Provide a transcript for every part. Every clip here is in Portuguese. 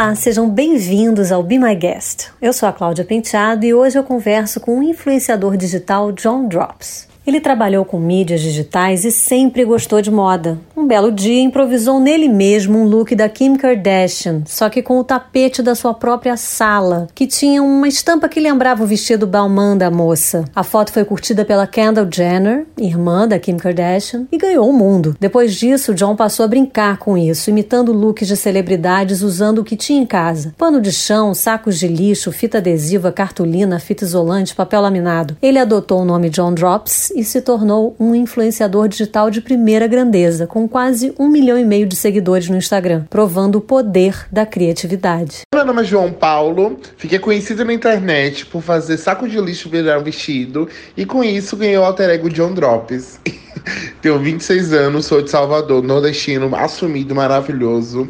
Olá, sejam bem-vindos ao Be My Guest. Eu sou a Cláudia Penteado e hoje eu converso com o influenciador digital John Drops. Ele trabalhou com mídias digitais e sempre gostou de moda. Um belo dia improvisou nele mesmo um look da Kim Kardashian, só que com o tapete da sua própria sala, que tinha uma estampa que lembrava o vestido Balmain da moça. A foto foi curtida pela Kendall Jenner, irmã da Kim Kardashian, e ganhou o mundo. Depois disso, John passou a brincar com isso, imitando looks de celebridades usando o que tinha em casa: pano de chão, sacos de lixo, fita adesiva, cartolina, fita isolante, papel laminado. Ele adotou o nome John Drops e se tornou um influenciador digital de primeira grandeza, com quase um milhão e meio de seguidores no Instagram, provando o poder da criatividade. Meu nome é João Paulo, fiquei conhecido na internet por fazer saco de lixo virar um vestido e com isso ganhei o alter ego John Drops. Tenho 26 anos, sou de Salvador, nordestino, assumido, maravilhoso,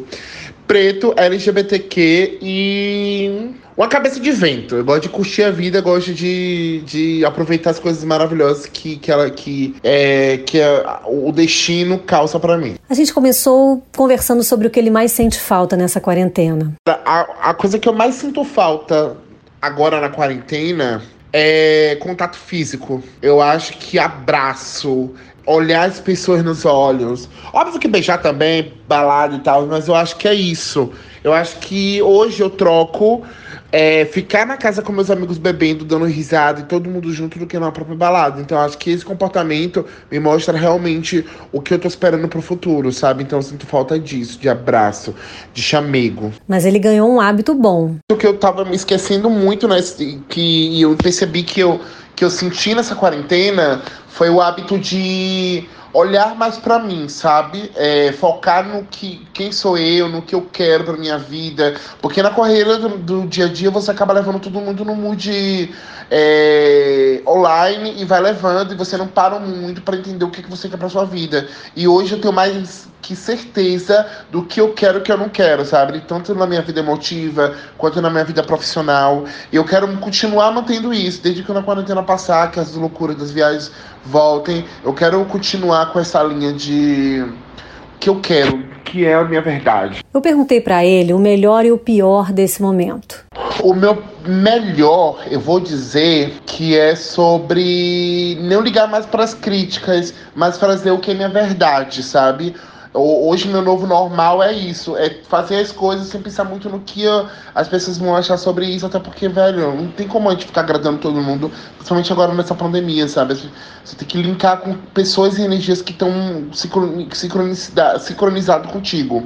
preto, LGBTQ e uma cabeça de vento. Eu gosto de curtir a vida, gosto de, de aproveitar as coisas maravilhosas que, que, ela, que, é, que a, o destino calça para mim. A gente começou conversando sobre o que ele mais sente falta nessa quarentena. A, a coisa que eu mais sinto falta agora na quarentena é contato físico. Eu acho que abraço, olhar as pessoas nos olhos. Óbvio que beijar também, balada e tal, mas eu acho que é isso. Eu acho que hoje eu troco é, ficar na casa com meus amigos bebendo, dando risada e todo mundo junto do que na própria balada. Então acho que esse comportamento me mostra realmente o que eu tô esperando pro futuro, sabe? Então eu sinto falta disso, de abraço, de chamego. Mas ele ganhou um hábito bom. O que eu tava me esquecendo muito, né? Que eu percebi que eu, que eu senti nessa quarentena foi o hábito de olhar mais para mim, sabe? É, focar no que quem sou eu, no que eu quero para minha vida, porque na correria do, do, dia a dia você acaba levando todo mundo no mood é, online e vai levando e você não para muito para entender o que, que você quer para sua vida. E hoje eu tenho mais que certeza do que eu quero e que eu não quero, sabe? Tanto na minha vida emotiva quanto na minha vida profissional. E eu quero continuar mantendo isso, desde que na quarentena passar, que as loucuras das viagens voltem. Eu quero continuar com essa linha de que eu quero, que é a minha verdade. Eu perguntei para ele o melhor e o pior desse momento. O meu melhor, eu vou dizer que é sobre não ligar mais para as críticas, mas fazer o que é minha verdade, sabe? Hoje meu novo normal é isso, é fazer as coisas sem pensar muito no que as pessoas vão achar sobre isso, até porque, velho, não tem como a gente ficar agradando todo mundo, principalmente agora nessa pandemia, sabe? Você tem que linkar com pessoas e energias que estão sincronizadas contigo.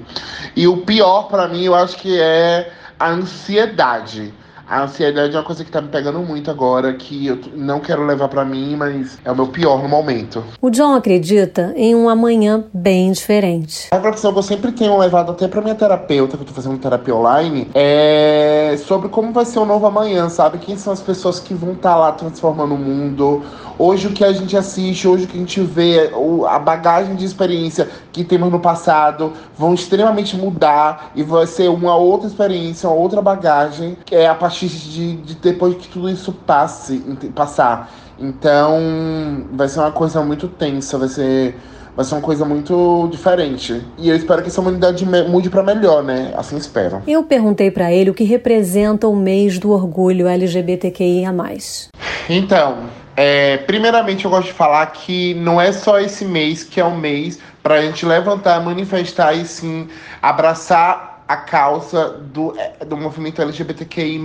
E o pior para mim, eu acho que é a ansiedade. A ansiedade é uma coisa que tá me pegando muito agora, que eu não quero levar para mim, mas é o meu pior no momento. O John acredita em um amanhã bem diferente. A reflexão que eu sempre tenho levado até pra minha terapeuta, que eu tô fazendo terapia online, é sobre como vai ser o novo amanhã, sabe? Quem são as pessoas que vão estar tá lá transformando o mundo. Hoje o que a gente assiste, hoje o que a gente vê, a bagagem de experiência que temos no passado vão extremamente mudar e vai ser uma outra experiência, uma outra bagagem, que é a partir partir de, de depois que tudo isso passe, passar. Então, vai ser uma coisa muito tensa, vai ser vai ser uma coisa muito diferente. E eu espero que essa humanidade mude para melhor, né? Assim espero. Eu perguntei para ele o que representa o mês do orgulho LGBTQIA+. Então, é, primeiramente eu gosto de falar que não é só esse mês que é o mês para a gente levantar, manifestar e sim abraçar a causa do, é, do movimento LGBTQI+,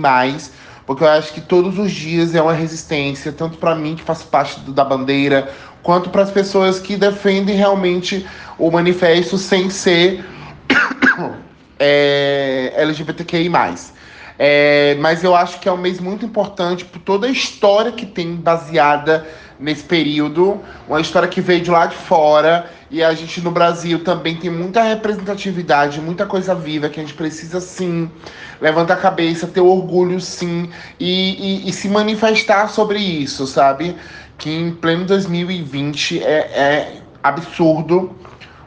porque eu acho que todos os dias é uma resistência, tanto para mim, que faço parte do, da bandeira, quanto para as pessoas que defendem realmente o manifesto sem ser é, LGBTQI+. É, mas eu acho que é um mês muito importante por toda a história que tem baseada nesse período, uma história que veio de lá de fora e a gente no Brasil também tem muita representatividade, muita coisa viva que a gente precisa sim levantar a cabeça, ter orgulho sim e, e, e se manifestar sobre isso, sabe? Que em pleno 2020 é, é absurdo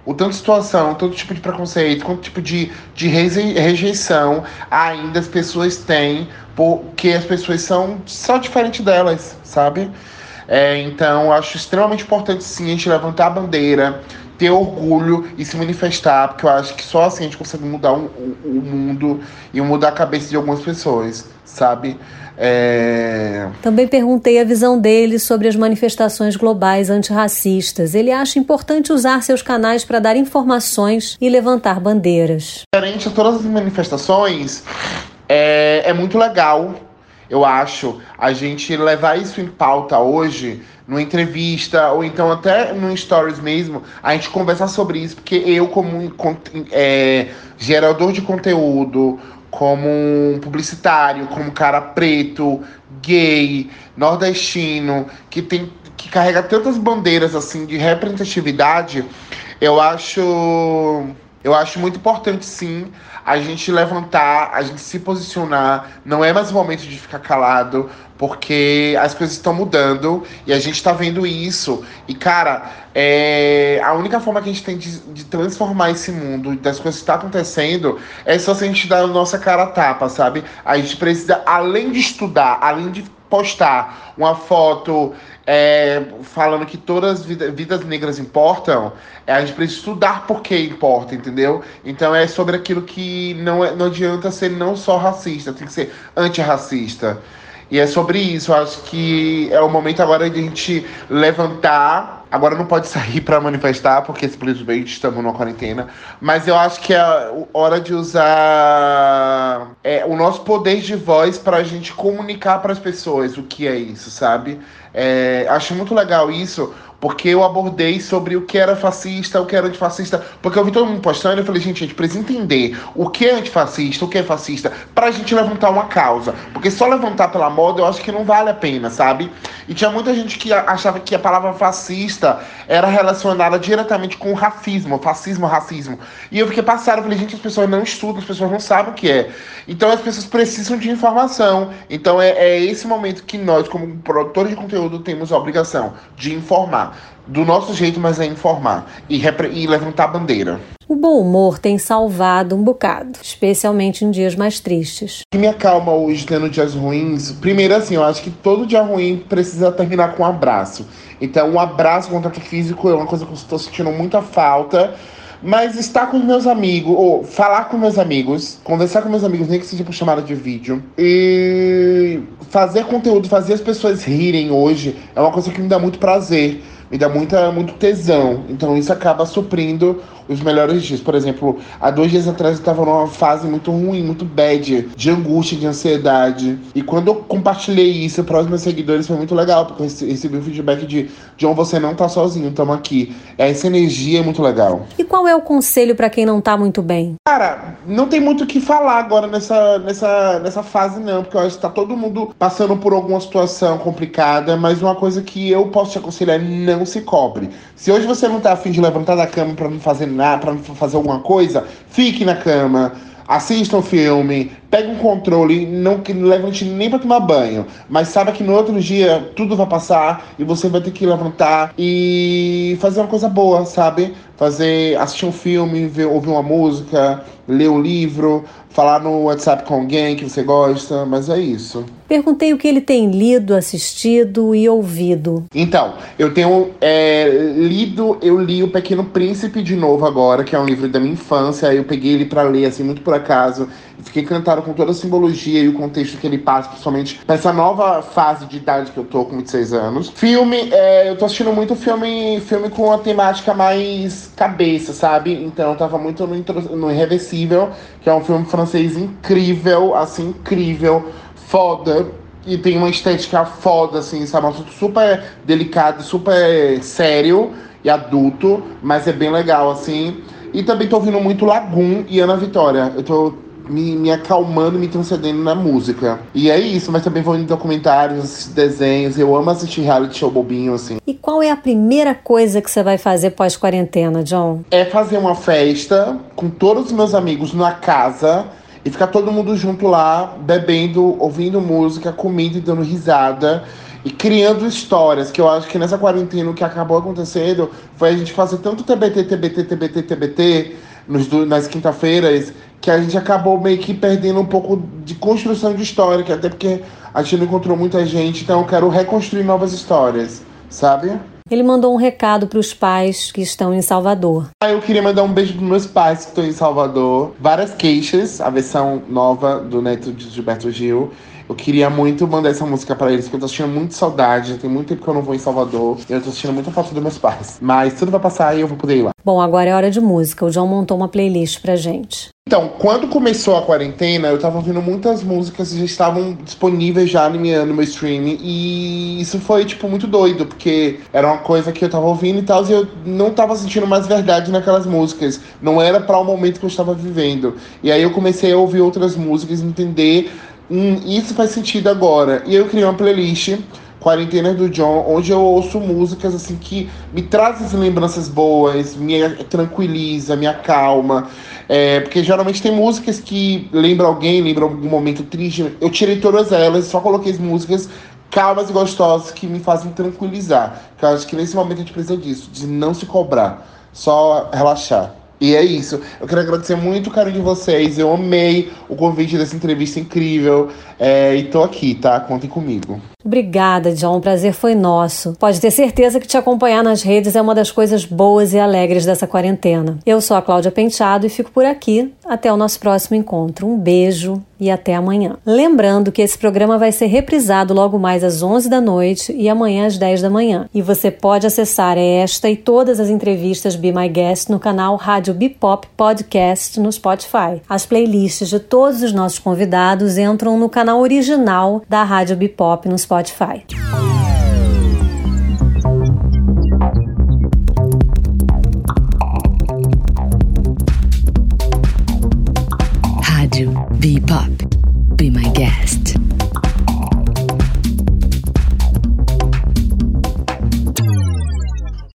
o tanto de situação, todo tipo de preconceito, quanto tipo de, de rejeição ainda as pessoas têm, porque as pessoas são só diferentes delas, sabe? É, então, acho extremamente importante sim a gente levantar a bandeira, ter orgulho e se manifestar, porque eu acho que só assim a gente consegue mudar o, mundo e mudar a cabeça de algumas pessoas, sabe? É... Também perguntei a visão dele sobre as manifestações globais antirracistas. Ele acha importante usar seus canais para dar informações e levantar bandeiras. Diferente a todas as manifestações, é, é muito legal, eu acho, a gente levar isso em pauta hoje, numa entrevista, ou então até no Stories mesmo, a gente conversar sobre isso, porque eu, como é, gerador de conteúdo, como um publicitário, como cara preto, gay, nordestino, que tem que carrega tantas bandeiras assim de representatividade, eu acho eu acho muito importante sim a gente levantar, a gente se posicionar. Não é mais o momento de ficar calado, porque as coisas estão mudando e a gente está vendo isso. E, cara, é... a única forma que a gente tem de, de transformar esse mundo, das coisas que estão tá acontecendo, é só se a gente dar a nossa cara a tapa, sabe? A gente precisa, além de estudar, além de postar uma foto é, falando que todas as vidas, vidas negras importam, é, a gente precisa estudar por que importa, entendeu? Então é sobre aquilo que não, é, não adianta ser não só racista, tem que ser antirracista. E é sobre isso, eu acho que é o momento agora de a gente levantar. Agora não pode sair para manifestar, porque simplesmente estamos numa quarentena. Mas eu acho que é hora de usar é, o nosso poder de voz para a gente comunicar para as pessoas o que é isso, sabe? É, acho muito legal isso, porque eu abordei sobre o que era fascista, o que era antifascista, porque eu vi todo mundo postando e eu falei, gente, a gente precisa entender o que é antifascista, o que é fascista, pra gente levantar uma causa. Porque só levantar pela moda eu acho que não vale a pena, sabe? E tinha muita gente que achava que a palavra fascista era relacionada diretamente com racismo, fascismo, racismo. E eu fiquei passado, falei, gente, as pessoas não estudam, as pessoas não sabem o que é. Então as pessoas precisam de informação. Então é, é esse momento que nós, como produtores de conteúdo, temos a obrigação de informar do nosso jeito, mas é informar e, e levantar a bandeira. O bom humor tem salvado um bocado, especialmente em dias mais tristes. O que me acalma hoje tendo dias ruins, primeiro assim, eu acho que todo dia ruim precisa terminar com um abraço. Então, um abraço, contato físico é uma coisa que eu estou sentindo muita falta. Mas estar com meus amigos, ou falar com meus amigos, conversar com meus amigos, nem que seja por chamada de vídeo, e fazer conteúdo, fazer as pessoas rirem hoje, é uma coisa que me dá muito prazer me dá muita, muito tesão. Então isso acaba suprindo os melhores dias. Por exemplo, há dois dias atrás eu estava numa fase muito ruim, muito bad, de angústia, de ansiedade. E quando eu compartilhei isso para os meus seguidores foi muito legal, porque eu recebi um feedback de John, você não tá sozinho, estamos aqui. Essa energia é muito legal. E qual é o conselho para quem não tá muito bem? Cara, não tem muito o que falar agora nessa, nessa, nessa fase, não, porque eu acho que tá todo mundo passando por alguma situação complicada, mas uma coisa que eu posso te aconselhar é não se cobre. Se hoje você não tá afim de levantar da cama para não fazer nada, para fazer alguma coisa, fique na cama, assista um filme, pegue um controle, não que levante nem para tomar banho, mas saiba que no outro dia tudo vai passar e você vai ter que levantar e fazer uma coisa boa, sabe? Fazer, assistir um filme, ver, ouvir uma música, ler um livro, falar no WhatsApp com alguém que você gosta, mas é isso. Perguntei o que ele tem lido, assistido e ouvido. Então, eu tenho é, lido, eu li O Pequeno Príncipe de novo agora, que é um livro da minha infância. Eu peguei ele para ler assim muito por acaso. Fiquei encantado com toda a simbologia e o contexto que ele passa, principalmente nessa nova fase de idade que eu tô, com 26 anos. Filme, é, eu tô assistindo muito filme, filme com uma temática mais cabeça, sabe? Então eu tava muito no, no Irreversível, que é um filme francês incrível, assim, incrível, foda. E tem uma estética foda, assim, sabe? Um assunto super delicado, super sério e adulto, mas é bem legal, assim. E também tô ouvindo muito Lagoon e Ana Vitória. Eu tô me, me acalmando, me transcendendo na música. E é isso, mas também vou em documentários, desenhos. Eu amo assistir reality show bobinho, assim. E qual é a primeira coisa que você vai fazer pós-quarentena, John? É fazer uma festa com todos os meus amigos na casa e ficar todo mundo junto lá, bebendo, ouvindo música, comendo e dando risada e criando histórias, que eu acho que nessa quarentena o que acabou acontecendo foi a gente fazer tanto TBT, TBT, TBT, TBT nos, nas quinta-feiras que a gente acabou meio que perdendo um pouco de construção de história, até porque a gente não encontrou muita gente, então eu quero reconstruir novas histórias, sabe? Ele mandou um recado para os pais que estão em Salvador. Eu queria mandar um beijo para meus pais que estão em Salvador. Várias queixas, a versão nova do Neto de Gilberto Gil. Eu queria muito mandar essa música para eles, porque eu tô sentindo muito saudade. Tem muito tempo que eu não vou em Salvador. Eu tô sentindo muita falta dos meus pais. Mas tudo vai passar e eu vou poder ir lá. Bom, agora é hora de música. O João montou uma playlist pra gente. Então, quando começou a quarentena, eu tava ouvindo muitas músicas que já estavam disponíveis já no meu, no meu streaming. E isso foi, tipo, muito doido, porque era uma coisa que eu tava ouvindo e tal, e eu não tava sentindo mais verdade naquelas músicas. Não era para o momento que eu estava vivendo. E aí eu comecei a ouvir outras músicas, entender hum, isso faz sentido agora. E eu criei uma playlist, Quarentena do John, onde eu ouço músicas assim que me trazem lembranças boas, me tranquiliza, me acalma. É, porque geralmente tem músicas que lembram alguém, lembram algum momento triste. Eu tirei todas elas, só coloquei as músicas calmas e gostosas que me fazem tranquilizar. Porque eu acho que nesse momento a gente precisa disso, de não se cobrar, só relaxar. E é isso. Eu quero agradecer muito o carinho de vocês. Eu amei o convite dessa entrevista incrível. É, e tô aqui, tá? Contem comigo. Obrigada, John. O prazer foi nosso. Pode ter certeza que te acompanhar nas redes é uma das coisas boas e alegres dessa quarentena. Eu sou a Cláudia Penteado e fico por aqui. Até o nosso próximo encontro. Um beijo e até amanhã. Lembrando que esse programa vai ser reprisado logo mais às 11 da noite e amanhã às 10 da manhã. E você pode acessar esta e todas as entrevistas Be My Guest no canal Rádio Bipop Podcast no Spotify. As playlists de todos os nossos convidados entram no canal original da Rádio Bipop no Spotify Spotify. Rádio Be Pop. Be My Guest.